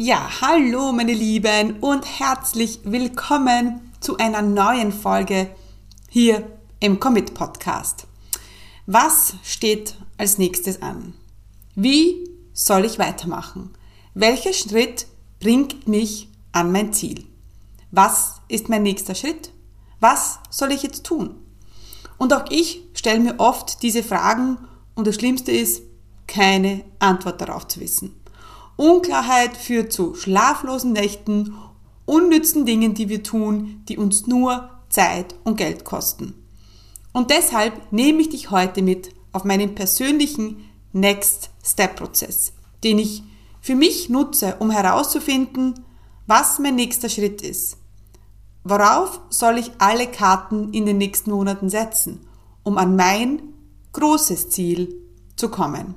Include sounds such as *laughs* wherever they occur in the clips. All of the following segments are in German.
Ja, hallo meine Lieben und herzlich willkommen zu einer neuen Folge hier im Commit Podcast. Was steht als nächstes an? Wie soll ich weitermachen? Welcher Schritt bringt mich an mein Ziel? Was ist mein nächster Schritt? Was soll ich jetzt tun? Und auch ich stelle mir oft diese Fragen und das Schlimmste ist, keine Antwort darauf zu wissen. Unklarheit führt zu schlaflosen Nächten, unnützen Dingen, die wir tun, die uns nur Zeit und Geld kosten. Und deshalb nehme ich dich heute mit auf meinen persönlichen Next Step Prozess, den ich für mich nutze, um herauszufinden, was mein nächster Schritt ist. Worauf soll ich alle Karten in den nächsten Monaten setzen, um an mein großes Ziel zu kommen?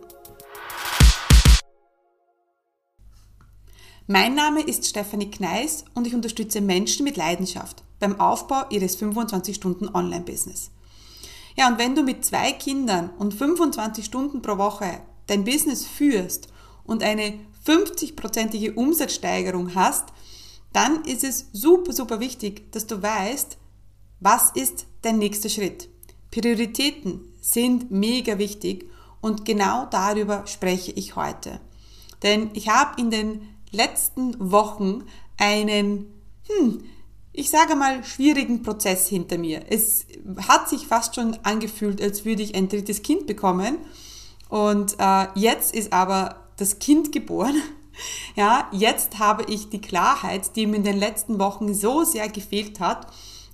Mein Name ist Stefanie Kneis und ich unterstütze Menschen mit Leidenschaft beim Aufbau ihres 25-Stunden-Online-Business. Ja, und wenn du mit zwei Kindern und 25 Stunden pro Woche dein Business führst und eine 50-prozentige Umsatzsteigerung hast, dann ist es super, super wichtig, dass du weißt, was ist dein nächster Schritt. Prioritäten sind mega wichtig und genau darüber spreche ich heute. Denn ich habe in den letzten Wochen einen, hm, ich sage mal, schwierigen Prozess hinter mir. Es hat sich fast schon angefühlt, als würde ich ein drittes Kind bekommen. Und äh, jetzt ist aber das Kind geboren. *laughs* Ja, jetzt habe ich die Klarheit, die mir in den letzten Wochen so sehr gefehlt hat.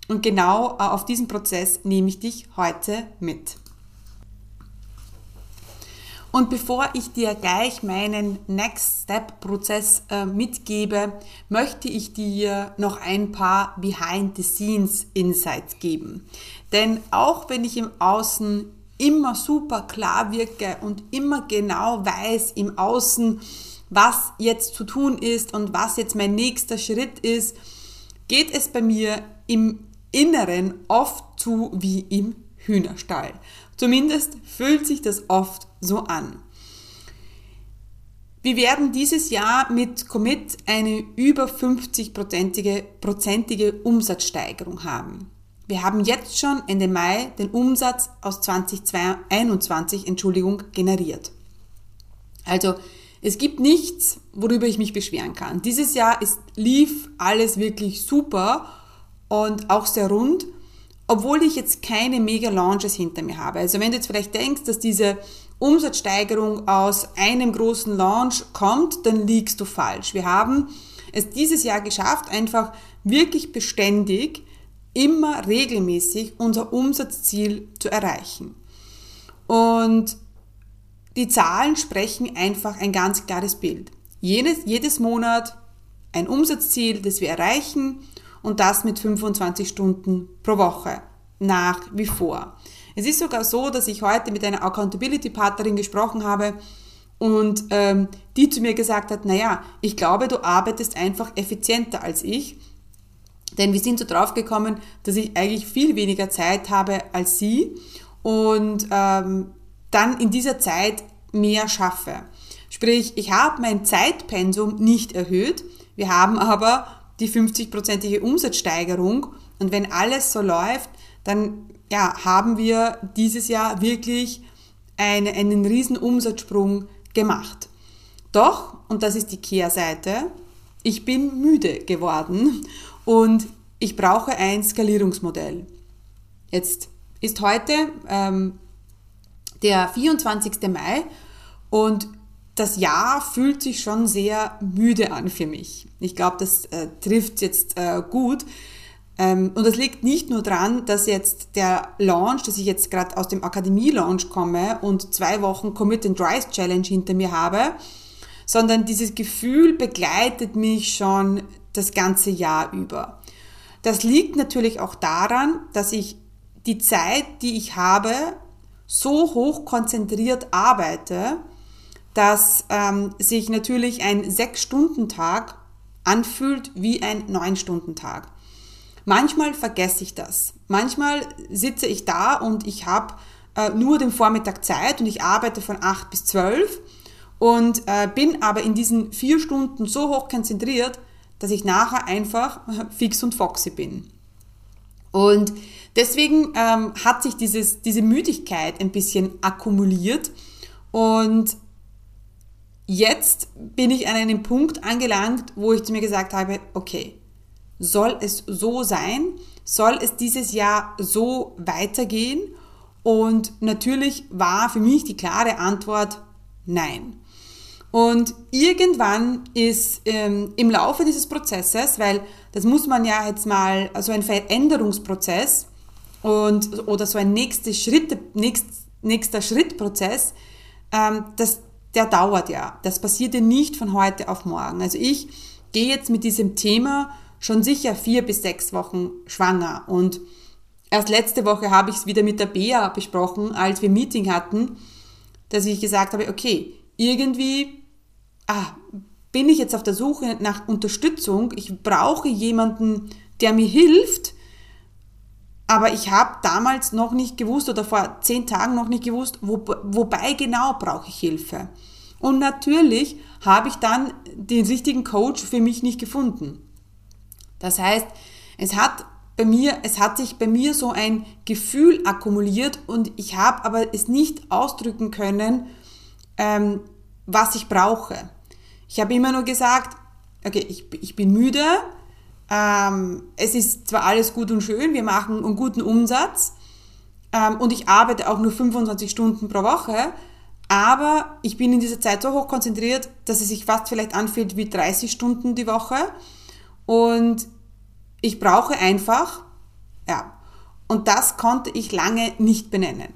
Und genau äh, auf diesen Prozess nehme ich dich heute mit. Und bevor ich dir gleich meinen Next Step Prozess äh, mitgebe, möchte ich dir noch ein paar Behind the Scenes Insights geben. Denn auch wenn ich im Außen immer super klar wirke und immer genau weiß im Außen, was jetzt zu tun ist und was jetzt mein nächster Schritt ist, geht es bei mir im Inneren oft zu wie im Hühnerstall. Zumindest fühlt sich das oft so an. Wir werden dieses Jahr mit Commit eine über 50-prozentige prozentige Umsatzsteigerung haben. Wir haben jetzt schon Ende Mai den Umsatz aus 2021 Entschuldigung, generiert. Also es gibt nichts, worüber ich mich beschweren kann. Dieses Jahr ist, lief alles wirklich super und auch sehr rund obwohl ich jetzt keine Mega-Launches hinter mir habe. Also wenn du jetzt vielleicht denkst, dass diese Umsatzsteigerung aus einem großen Launch kommt, dann liegst du falsch. Wir haben es dieses Jahr geschafft, einfach wirklich beständig, immer regelmäßig unser Umsatzziel zu erreichen. Und die Zahlen sprechen einfach ein ganz klares Bild. Jedes, jedes Monat ein Umsatzziel, das wir erreichen und das mit 25 Stunden pro Woche nach wie vor. Es ist sogar so, dass ich heute mit einer Accountability-Partnerin gesprochen habe und ähm, die zu mir gesagt hat, naja, ich glaube, du arbeitest einfach effizienter als ich, denn wir sind so drauf gekommen, dass ich eigentlich viel weniger Zeit habe als sie und ähm, dann in dieser Zeit mehr schaffe. Sprich, ich habe mein Zeitpensum nicht erhöht, wir haben aber die 50-prozentige Umsatzsteigerung. Und wenn alles so läuft, dann ja, haben wir dieses Jahr wirklich eine, einen riesen Umsatzsprung gemacht. Doch, und das ist die Kehrseite, ich bin müde geworden und ich brauche ein Skalierungsmodell. Jetzt ist heute ähm, der 24. Mai und das Jahr fühlt sich schon sehr müde an für mich. Ich glaube, das äh, trifft jetzt äh, gut. Ähm, und das liegt nicht nur daran, dass jetzt der Launch, dass ich jetzt gerade aus dem Akademie-Launch komme und zwei Wochen Commit and Rise Challenge hinter mir habe, sondern dieses Gefühl begleitet mich schon das ganze Jahr über. Das liegt natürlich auch daran, dass ich die Zeit, die ich habe, so hoch konzentriert arbeite, dass ähm, sich natürlich ein Sechs-Stunden-Tag anfühlt wie ein Neun-Stunden-Tag. Manchmal vergesse ich das. Manchmal sitze ich da und ich habe äh, nur den Vormittag Zeit und ich arbeite von acht bis zwölf und äh, bin aber in diesen vier Stunden so hoch konzentriert, dass ich nachher einfach *laughs* fix und foxy bin. Und deswegen ähm, hat sich dieses, diese Müdigkeit ein bisschen akkumuliert und jetzt bin ich an einem Punkt angelangt, wo ich zu mir gesagt habe, okay, soll es so sein? Soll es dieses Jahr so weitergehen? Und natürlich war für mich die klare Antwort nein. Und irgendwann ist ähm, im Laufe dieses Prozesses, weil das muss man ja jetzt mal, also ein Veränderungsprozess und, oder so ein nächster Schritt, nächst, nächster Schrittprozess, ähm, das, der dauert ja. Das passiert ja nicht von heute auf morgen. Also ich gehe jetzt mit diesem Thema schon sicher vier bis sechs Wochen schwanger und erst letzte Woche habe ich es wieder mit der Bea besprochen, als wir Meeting hatten, dass ich gesagt habe, okay, irgendwie ah, bin ich jetzt auf der Suche nach Unterstützung, ich brauche jemanden, der mir hilft, aber ich habe damals noch nicht gewusst oder vor zehn Tagen noch nicht gewusst, wo, wobei genau brauche ich Hilfe. Und natürlich habe ich dann den richtigen Coach für mich nicht gefunden. Das heißt, es hat bei mir, es hat sich bei mir so ein Gefühl akkumuliert und ich habe aber es nicht ausdrücken können, ähm, was ich brauche. Ich habe immer nur gesagt, okay, ich, ich bin müde, ähm, es ist zwar alles gut und schön, wir machen einen guten Umsatz ähm, und ich arbeite auch nur 25 Stunden pro Woche, aber ich bin in dieser Zeit so hoch konzentriert, dass es sich fast vielleicht anfühlt wie 30 Stunden die Woche und ich brauche einfach, ja, und das konnte ich lange nicht benennen.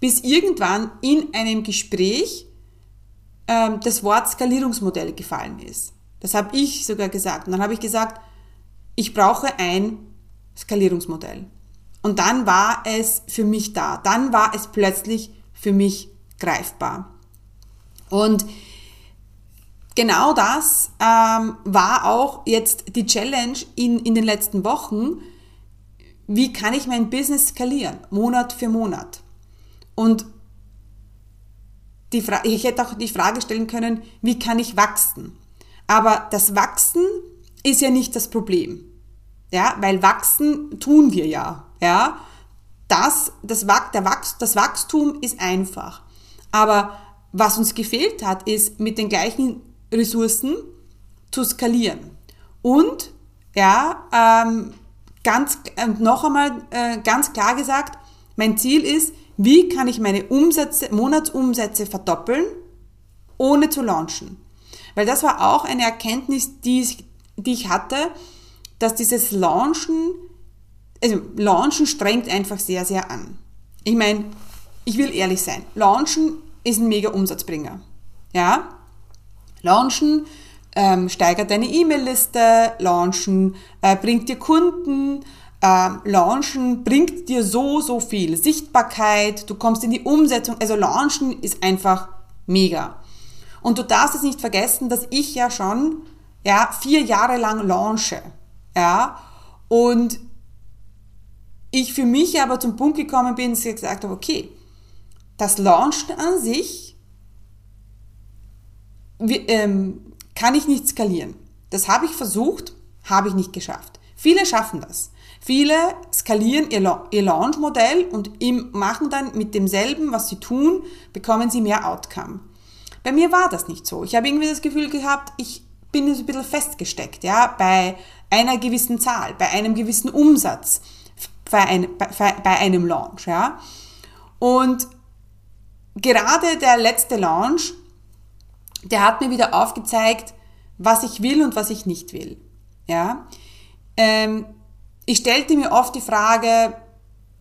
Bis irgendwann in einem Gespräch ähm, das Wort Skalierungsmodell gefallen ist. Das habe ich sogar gesagt. Und dann habe ich gesagt, ich brauche ein Skalierungsmodell. Und dann war es für mich da. Dann war es plötzlich für mich greifbar. Und genau das ähm, war auch jetzt die Challenge in, in den letzten Wochen. Wie kann ich mein Business skalieren, Monat für Monat? Und die ich hätte auch die Frage stellen können, wie kann ich wachsen? Aber das Wachsen ist ja nicht das Problem. Ja, weil wachsen tun wir ja. Ja, das, das, der Wachs, das Wachstum ist einfach. Aber was uns gefehlt hat, ist mit den gleichen Ressourcen zu skalieren. Und, ja, ähm, ganz, äh, noch einmal äh, ganz klar gesagt, mein Ziel ist, wie kann ich meine Umsätze, Monatsumsätze verdoppeln, ohne zu launchen? Weil das war auch eine Erkenntnis, die ich, die ich hatte, dass dieses Launchen, also Launchen strengt einfach sehr, sehr an. Ich meine, ich will ehrlich sein, Launchen ist ein mega Umsatzbringer. Ja? Launchen ähm, steigert deine E-Mail-Liste, Launchen äh, bringt dir Kunden, äh, Launchen bringt dir so, so viel. Sichtbarkeit, du kommst in die Umsetzung. Also Launchen ist einfach mega. Und du darfst es nicht vergessen, dass ich ja schon ja, vier Jahre lang launche. Ja, und ich für mich aber zum Punkt gekommen bin, dass ich gesagt habe, okay, das Launchen an sich ähm, kann ich nicht skalieren. Das habe ich versucht, habe ich nicht geschafft. Viele schaffen das. Viele skalieren ihr, ihr Launch-Modell und machen dann mit demselben, was sie tun, bekommen sie mehr Outcome. Bei mir war das nicht so. Ich habe irgendwie das Gefühl gehabt, ich bin so ein bisschen festgesteckt, ja, bei einer gewissen Zahl, bei einem gewissen Umsatz, bei, ein, bei, bei einem Launch, ja. Und gerade der letzte Launch, der hat mir wieder aufgezeigt, was ich will und was ich nicht will, ja. Ähm, ich stellte mir oft die Frage,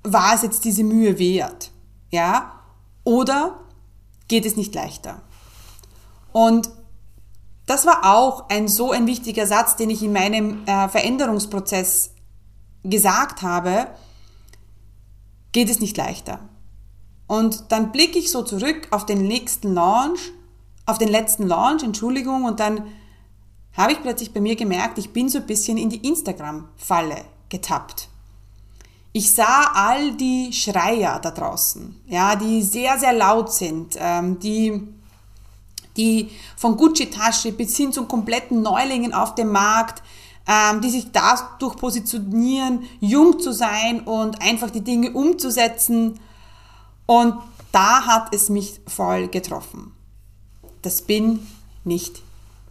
war es jetzt diese Mühe wert? Ja? Oder geht es nicht leichter? Und das war auch ein so ein wichtiger Satz, den ich in meinem äh, Veränderungsprozess gesagt habe, geht es nicht leichter. Und dann blicke ich so zurück auf den nächsten Launch, auf den letzten Launch, Entschuldigung, und dann habe ich plötzlich bei mir gemerkt, ich bin so ein bisschen in die Instagram-Falle getappt. Ich sah all die Schreier da draußen, ja, die sehr, sehr laut sind, ähm, die, die von Gucci-Tasche bis hin zu kompletten Neulingen auf dem Markt, ähm, die sich dadurch positionieren, jung zu sein und einfach die Dinge umzusetzen. Und da hat es mich voll getroffen. Das bin nicht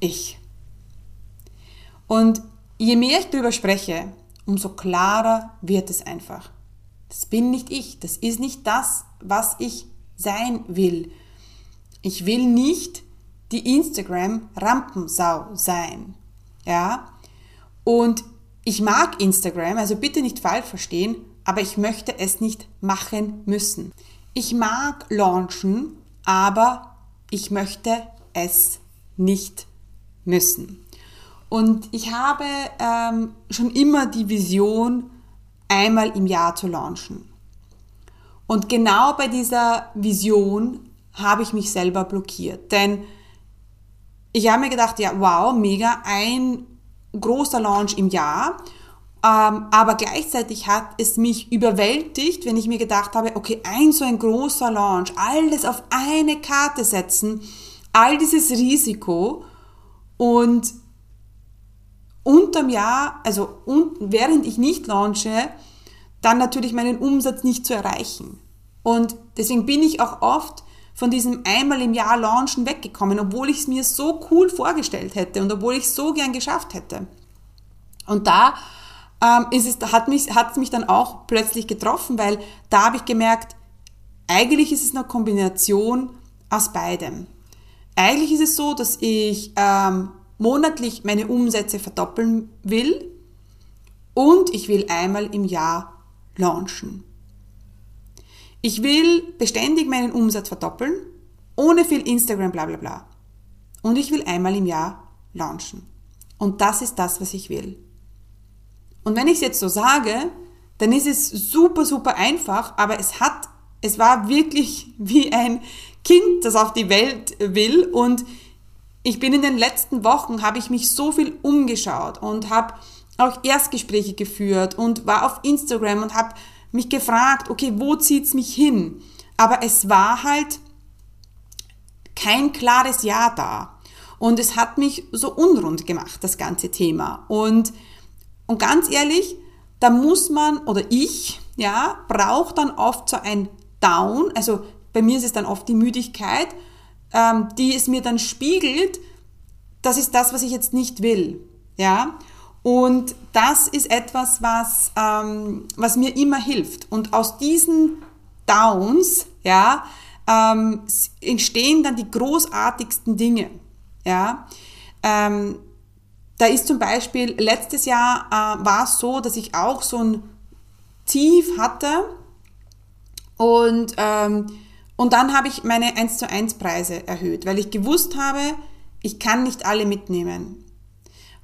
ich. Und je mehr ich darüber spreche, umso klarer wird es einfach. Das bin nicht ich. Das ist nicht das, was ich sein will. Ich will nicht die Instagram-Rampensau sein. Ja? Und ich mag Instagram, also bitte nicht falsch verstehen, aber ich möchte es nicht machen müssen. Ich mag launchen, aber ich möchte es nicht müssen. Und ich habe ähm, schon immer die Vision, einmal im Jahr zu launchen. Und genau bei dieser Vision habe ich mich selber blockiert. Denn ich habe mir gedacht, ja, wow, mega, ein großer Launch im Jahr. Ähm, aber gleichzeitig hat es mich überwältigt, wenn ich mir gedacht habe, okay, ein so ein großer Launch, alles auf eine Karte setzen, all dieses Risiko und unterm Jahr, also und, während ich nicht launche, dann natürlich meinen Umsatz nicht zu erreichen. Und deswegen bin ich auch oft von diesem einmal im Jahr Launchen weggekommen, obwohl ich es mir so cool vorgestellt hätte und obwohl ich es so gern geschafft hätte. Und da ähm, ist es, hat mich, hat es mich dann auch plötzlich getroffen, weil da habe ich gemerkt, eigentlich ist es eine Kombination aus beidem. Eigentlich ist es so, dass ich ähm, monatlich meine Umsätze verdoppeln will und ich will einmal im Jahr launchen. Ich will beständig meinen Umsatz verdoppeln, ohne viel Instagram, bla bla bla. Und ich will einmal im Jahr launchen. Und das ist das, was ich will. Und wenn ich es jetzt so sage, dann ist es super, super einfach, aber es hat, es war wirklich *laughs* wie ein Kind, das auf die Welt will und ich bin in den letzten Wochen, habe ich mich so viel umgeschaut und habe auch Erstgespräche geführt und war auf Instagram und habe mich gefragt, okay, wo zieht's mich hin? Aber es war halt kein klares Ja da. Und es hat mich so unrund gemacht, das ganze Thema. Und, und ganz ehrlich, da muss man, oder ich, ja, braucht dann oft so ein Down. Also bei mir ist es dann oft die Müdigkeit, ähm, die es mir dann spiegelt, das ist das, was ich jetzt nicht will. Ja? Und das ist etwas, was, ähm, was mir immer hilft. Und aus diesen Downs ja, ähm, entstehen dann die großartigsten Dinge. Ja? Ähm, da ist zum Beispiel, letztes Jahr äh, war es so, dass ich auch so ein Tief hatte und ähm, und dann habe ich meine 1 zu 1 Preise erhöht, weil ich gewusst habe, ich kann nicht alle mitnehmen.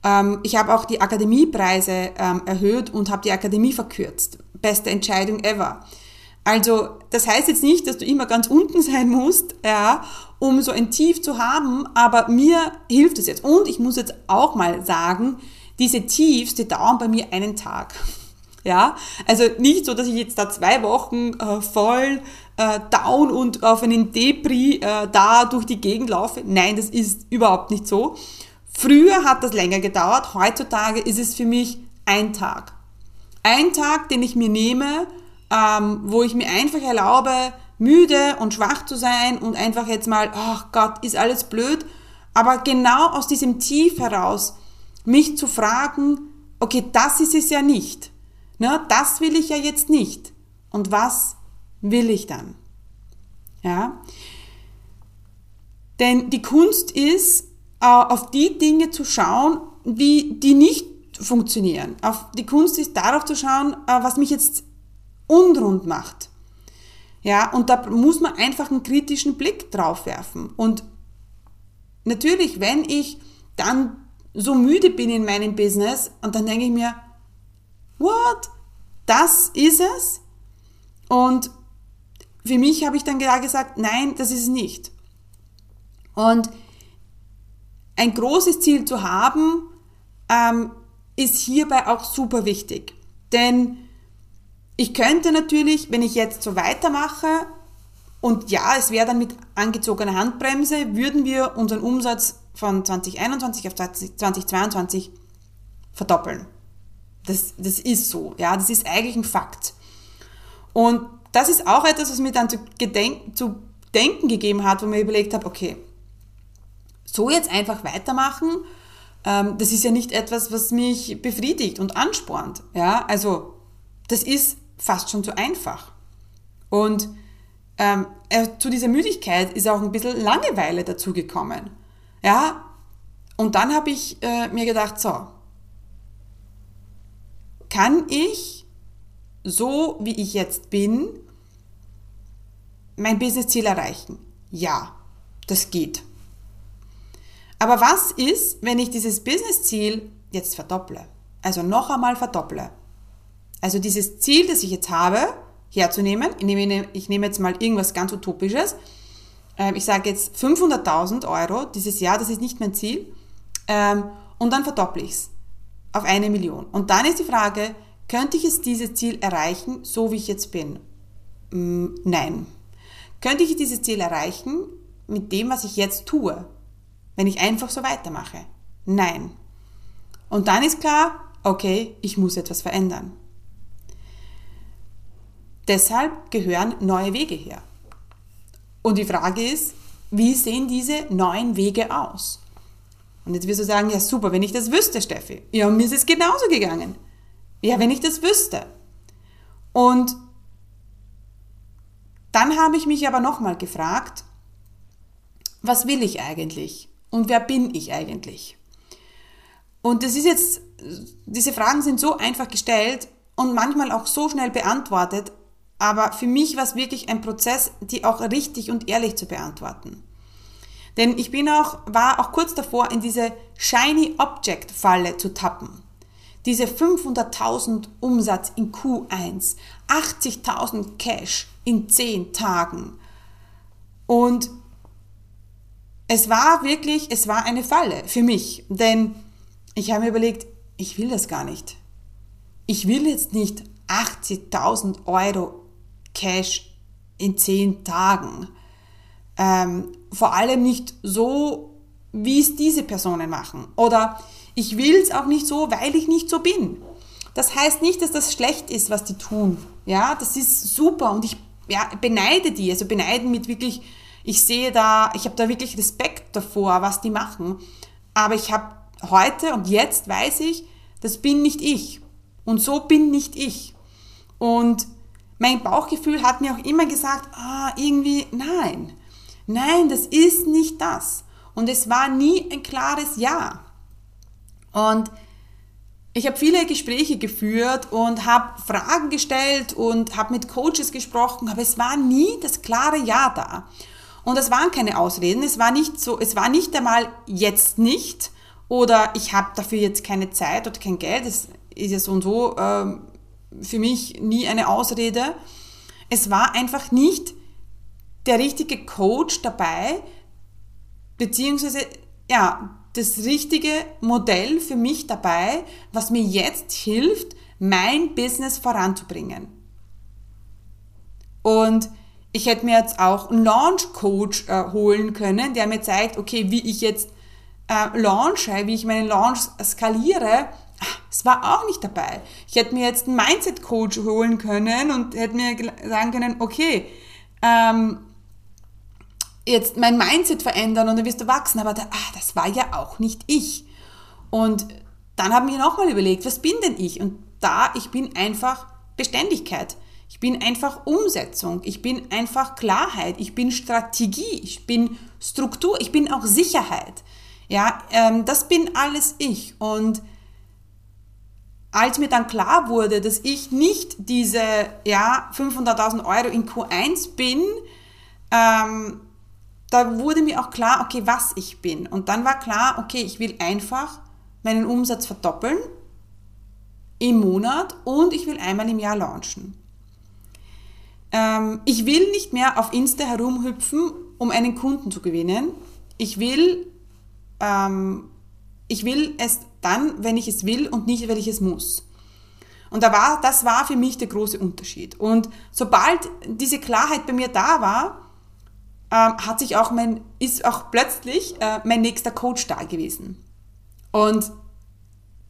Ähm, ich habe auch die Akademiepreise ähm, erhöht und habe die Akademie verkürzt. Beste Entscheidung ever. Also das heißt jetzt nicht, dass du immer ganz unten *laughs* sein musst, ja, um so ein Tief zu haben, aber mir hilft es jetzt. Und ich muss jetzt auch mal sagen, diese Tiefs, die dauern bei mir einen Tag. *laughs* Ja, also nicht so, dass ich jetzt da zwei Wochen äh, voll äh, down und auf einen Depri äh, da durch die Gegend laufe. Nein, das ist überhaupt nicht so. Früher hat das länger gedauert, heutzutage ist es für mich ein Tag. Ein Tag, den ich mir nehme, ähm, wo ich mir einfach erlaube, müde und schwach zu sein und einfach jetzt mal, ach Gott, ist alles blöd. Aber genau aus diesem Tief heraus mich zu fragen, okay, das ist es ja nicht. Ne, das will ich ja jetzt nicht. Und was will ich dann? Ja? Denn die Kunst ist, auf die Dinge zu schauen, wie, die nicht funktionieren. Auf, die Kunst ist darauf zu schauen, äh, was mich jetzt unrund macht. Ja, und da muss man einfach einen kritischen Blick drauf werfen. Und natürlich, wenn ich dann so müde bin in meinem Business und dann denke ich mir, what? Das ist es? Und für mich habe ich dann gesagt, nein, das ist es nicht. Und ein großes Ziel zu haben, ähm, ist hierbei auch super wichtig. Denn ich könnte natürlich, wenn ich jetzt so weitermache, und ja, es wäre dann mit angezogener Handbremse, würden wir unseren Umsatz von 2021 auf 2022 verdoppeln. Das, das ist so, ja, das ist eigentlich ein Fakt. Und das ist auch etwas, was mir dann zu, gedenk, zu denken gegeben hat, wo mir überlegt habe, okay, so jetzt einfach weitermachen, ähm, das ist ja nicht etwas, was mich befriedigt und anspornt. Ja, also das ist fast schon zu einfach. Und ähm, äh, zu dieser Müdigkeit ist auch ein bisschen Langeweile dazugekommen. Ja, und dann habe ich äh, mir gedacht, so, kann ich so wie ich jetzt bin mein Businessziel erreichen? Ja, das geht. Aber was ist, wenn ich dieses Businessziel jetzt verdopple? Also noch einmal verdopple. Also dieses Ziel, das ich jetzt habe, herzunehmen. Ich nehme, ich nehme jetzt mal irgendwas ganz Utopisches. Ähm, ich sage jetzt 500.000 Euro dieses Jahr, das ist nicht mein Ziel. Ähm, und dann verdopple ich es auf eine Million. Und dann ist die Frage, könnte ich es dieses Ziel erreichen, so wie ich jetzt bin? Mm, nein. Könnte ich dieses Ziel erreichen mit dem, was ich jetzt tue, wenn ich einfach so weitermache? Nein. Und dann ist klar, okay, ich muss etwas verändern. Deshalb gehören neue Wege her. Und die Frage ist, wie sehen diese neuen Wege aus? Und jetzt wirst du sagen, ja super, wenn ich das wüsste, Steffi. Ja, mir ist es genauso gegangen. Ja, wenn ich das wüsste. Und dann habe ich mich aber nochmal gefragt, was will ich eigentlich? Und wer bin ich eigentlich? Und das ist jetzt, diese Fragen sind so einfach gestellt und manchmal auch so schnell beantwortet, aber für mich war es wirklich ein Prozess, die auch richtig und ehrlich zu beantworten. Denn ich bin auch, war auch kurz davor, in diese Shiny Object Falle zu tappen. Diese 500.000 Umsatz in Q1, 80.000 Cash in 10 Tagen. Und es war wirklich, es war eine Falle für mich, denn ich habe mir überlegt, ich will das gar nicht. Ich will jetzt nicht 80.000 Euro Cash in zehn Tagen. Ähm, vor allem nicht so, wie es diese Personen machen. Oder ich will es auch nicht so, weil ich nicht so bin. Das heißt nicht, dass das schlecht ist, was die tun. Ja, das ist super und ich ja, beneide die. Also beneiden mit wirklich, ich sehe da, ich habe da wirklich Respekt davor, was die machen. Aber ich habe heute und jetzt weiß ich, das bin nicht ich. Und so bin nicht ich. Und mein Bauchgefühl hat mir auch immer gesagt, ah, irgendwie, nein, nein, das ist nicht das. Und es war nie ein klares Ja. Und ich habe viele Gespräche geführt und habe Fragen gestellt und habe mit Coaches gesprochen, aber es war nie das klare Ja da. Und es waren keine Ausreden, es war nicht so, es war nicht einmal jetzt nicht oder ich habe dafür jetzt keine Zeit oder kein Geld, das ist ja so und so ähm, für mich nie eine Ausrede. Es war einfach nicht der richtige Coach dabei, beziehungsweise ja, das richtige Modell für mich dabei, was mir jetzt hilft, mein Business voranzubringen. Und ich hätte mir jetzt auch einen Launch Coach äh, holen können, der mir zeigt, okay, wie ich jetzt äh, launche, wie ich meinen Launch skaliere, es war auch nicht dabei. Ich hätte mir jetzt einen Mindset-Coach holen können und hätte mir sagen können, okay, ähm, jetzt mein Mindset verändern und dann wirst du wachsen. Aber da, ach, das war ja auch nicht ich. Und dann habe ich mir nochmal überlegt, was bin denn ich? Und da, ich bin einfach Beständigkeit. Ich bin einfach Umsetzung. Ich bin einfach Klarheit. Ich bin Strategie. Ich bin Struktur. Ich bin auch Sicherheit. Ja, ähm, das bin alles ich. Und als mir dann klar wurde, dass ich nicht diese ja, 500.000 Euro in Q1 bin, ähm, da wurde mir auch klar, okay, was ich bin. Und dann war klar, okay, ich will einfach meinen Umsatz verdoppeln im Monat und ich will einmal im Jahr launchen. Ähm, ich will nicht mehr auf Insta herumhüpfen, um einen Kunden zu gewinnen. Ich will, ähm, ich will es dann, wenn ich es will und nicht, wenn ich es muss. Und da war, das war für mich der große Unterschied. Und sobald diese Klarheit bei mir da war, ähm, hat sich auch mein, ist auch plötzlich äh, mein nächster Coach da gewesen. Und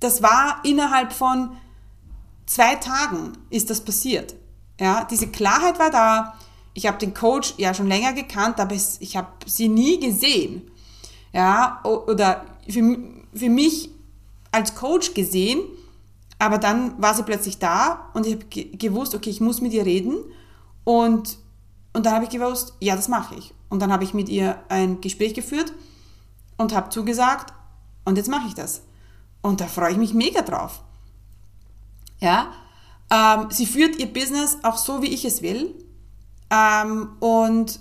das war innerhalb von zwei Tagen ist das passiert. Ja, diese Klarheit war da. Ich habe den Coach ja schon länger gekannt, aber ich habe sie nie gesehen. Ja, oder für, für mich als Coach gesehen, aber dann war sie plötzlich da und ich habe gewusst, okay, ich muss mit ihr reden und und dann habe ich gewusst, ja, das mache ich. Und dann habe ich mit ihr ein Gespräch geführt und habe zugesagt, und jetzt mache ich das. Und da freue ich mich mega drauf. Ja, ähm, sie führt ihr Business auch so, wie ich es will. Ähm, und,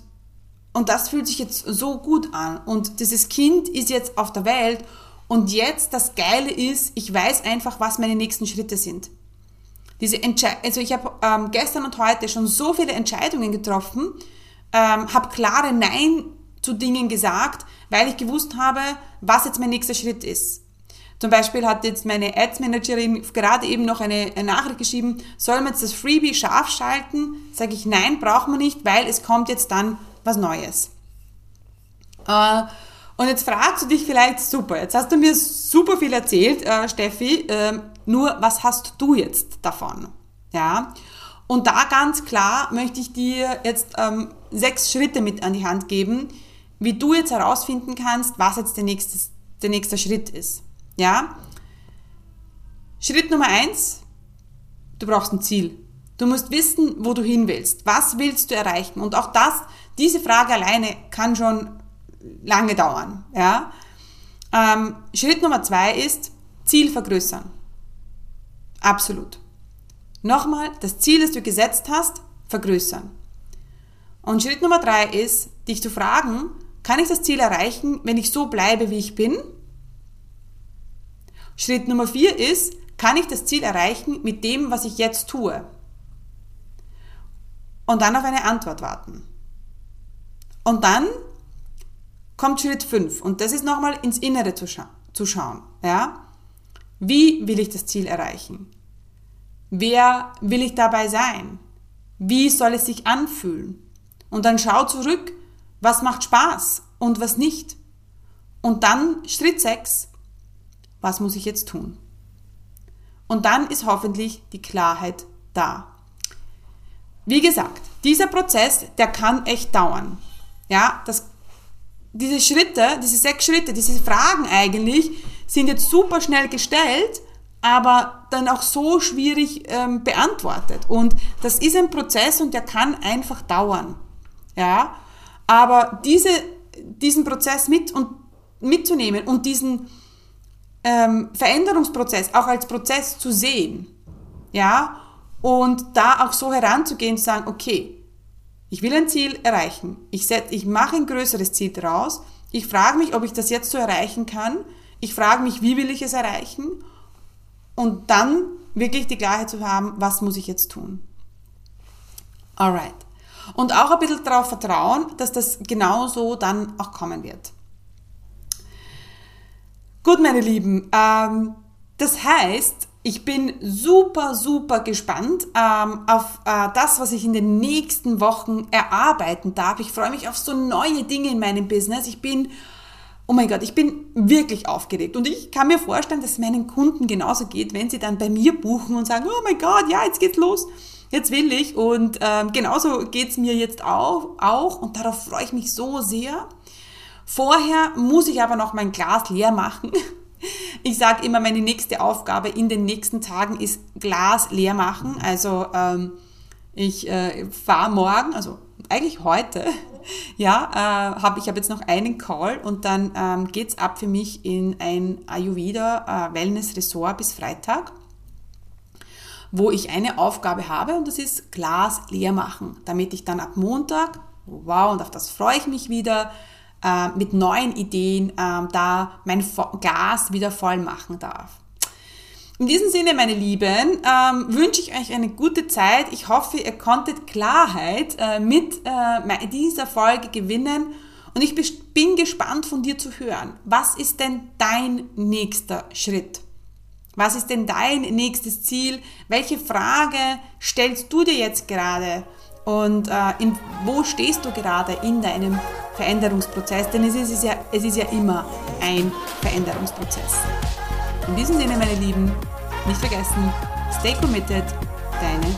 und das fühlt sich jetzt so gut an. Und dieses Kind ist jetzt auf der Welt. Und jetzt das Geile ist, ich weiß einfach, was meine nächsten Schritte sind. Diese Entschei also ich habe ähm, gestern und heute schon so viele Entscheidungen getroffen, ähm, habe klare Nein zu Dingen gesagt, weil ich gewusst habe, was jetzt mein nächster Schritt ist. Zum Beispiel hat jetzt meine Ads-Managerin gerade eben noch eine, Nachricht geschrieben, soll man jetzt das Freebie scharf schalten? Sage ich, nein, braucht man nicht, weil es kommt jetzt dann was Neues. Äh, und jetzt fragst du dich vielleicht, super, jetzt hast du mir super viel erzählt, äh, Steffi, äh, nur was hast du jetzt davon? Ja. Und da ganz klar möchte ich dir jetzt ähm, sechs Schritte mit an die Hand geben, wie du jetzt herausfinden kannst, was jetzt der nächste, der nächste Schritt ist. Ja. Schritt Nummer eins, du brauchst ein Ziel. Du musst wissen, wo du hin willst. Was willst du erreichen? Und auch das, diese Frage alleine kann schon lange dauern. Ja. Ähm, Schritt Nummer zwei ist Ziel vergrößern. Absolut. Nochmal, das Ziel, das du gesetzt hast, vergrößern. Und Schritt Nummer drei ist, dich zu fragen, kann ich das Ziel erreichen, wenn ich so bleibe, wie ich bin? Schritt Nummer vier ist, kann ich das Ziel erreichen mit dem, was ich jetzt tue? Und dann auf eine Antwort warten. Und dann kommt Schritt fünf und das ist nochmal ins Innere zu, scha zu schauen. Ja? Wie will ich das Ziel erreichen? Wer will ich dabei sein? Wie soll es sich anfühlen? Und dann schau zurück, was macht Spaß und was nicht. Und dann Schritt 6, was muss ich jetzt tun? Und dann ist hoffentlich die Klarheit da. Wie gesagt, dieser Prozess, der kann echt dauern. Ja, das, diese Schritte, diese sechs Schritte, diese Fragen eigentlich, sind jetzt super schnell gestellt, aber dann auch so schwierig ähm, beantwortet. Und das ist ein Prozess und der kann einfach dauern. Ja, aber diese, diesen Prozess mit und mitzunehmen und diesen ähm, Veränderungsprozess auch als Prozess zu sehen, ja, und da auch so heranzugehen, zu sagen, okay, ich will ein Ziel erreichen, ich, set, ich mache ein größeres Ziel daraus, ich frage mich, ob ich das jetzt so erreichen kann, ich frage mich, wie will ich es erreichen? Und dann wirklich die Klarheit zu haben, was muss ich jetzt tun? Alright. Und auch ein bisschen darauf vertrauen, dass das genauso dann auch kommen wird. Gut, meine Lieben, ähm, das heißt, ich bin super, super gespannt ähm, auf äh, das, was ich in den nächsten Wochen erarbeiten darf. Ich freue mich auf so neue Dinge in meinem Business. Ich bin oh mein Gott, ich bin wirklich aufgeregt. Und ich kann mir vorstellen, dass es meinen Kunden genauso geht, wenn sie dann bei mir buchen und sagen, oh mein Gott, ja, jetzt geht's los, jetzt will ich. Und ähm, genauso geht's mir jetzt auch, auch und darauf freue ich mich so sehr. Vorher muss ich aber noch mein Glas leer machen. Ich sage immer, meine nächste Aufgabe in den nächsten Tagen ist Glas leer machen. Also ähm, ich äh, fahre morgen, also eigentlich heute, *laughs* ja, äh, hab, ich habe jetzt noch einen Call und dann ähm, geht's ab für mich in ein Ayurveda äh, Wellness Resort bis Freitag, wo ich eine Aufgabe habe und das ist Glas leer machen, damit ich dann ab Montag wow, und auf das freue ich mich wieder, äh, mit neuen Ideen äh, da mein Gas wieder voll machen darf. In diesem Sinne, meine Lieben, ähm, wünsche ich euch eine gute Zeit. Ich hoffe, ihr konntet Klarheit äh, mit äh, dieser Folge gewinnen. Und ich bin gespannt von dir zu hören. Was ist denn dein nächster Schritt? Was ist denn dein nächstes Ziel? Welche Frage stellst du dir jetzt gerade? Und äh, in, wo stehst du gerade in deinem Veränderungsprozess? Denn es ist, ja, es ist ja immer ein Veränderungsprozess. In diesem Sinne, meine Lieben, nicht vergessen, stay committed, deine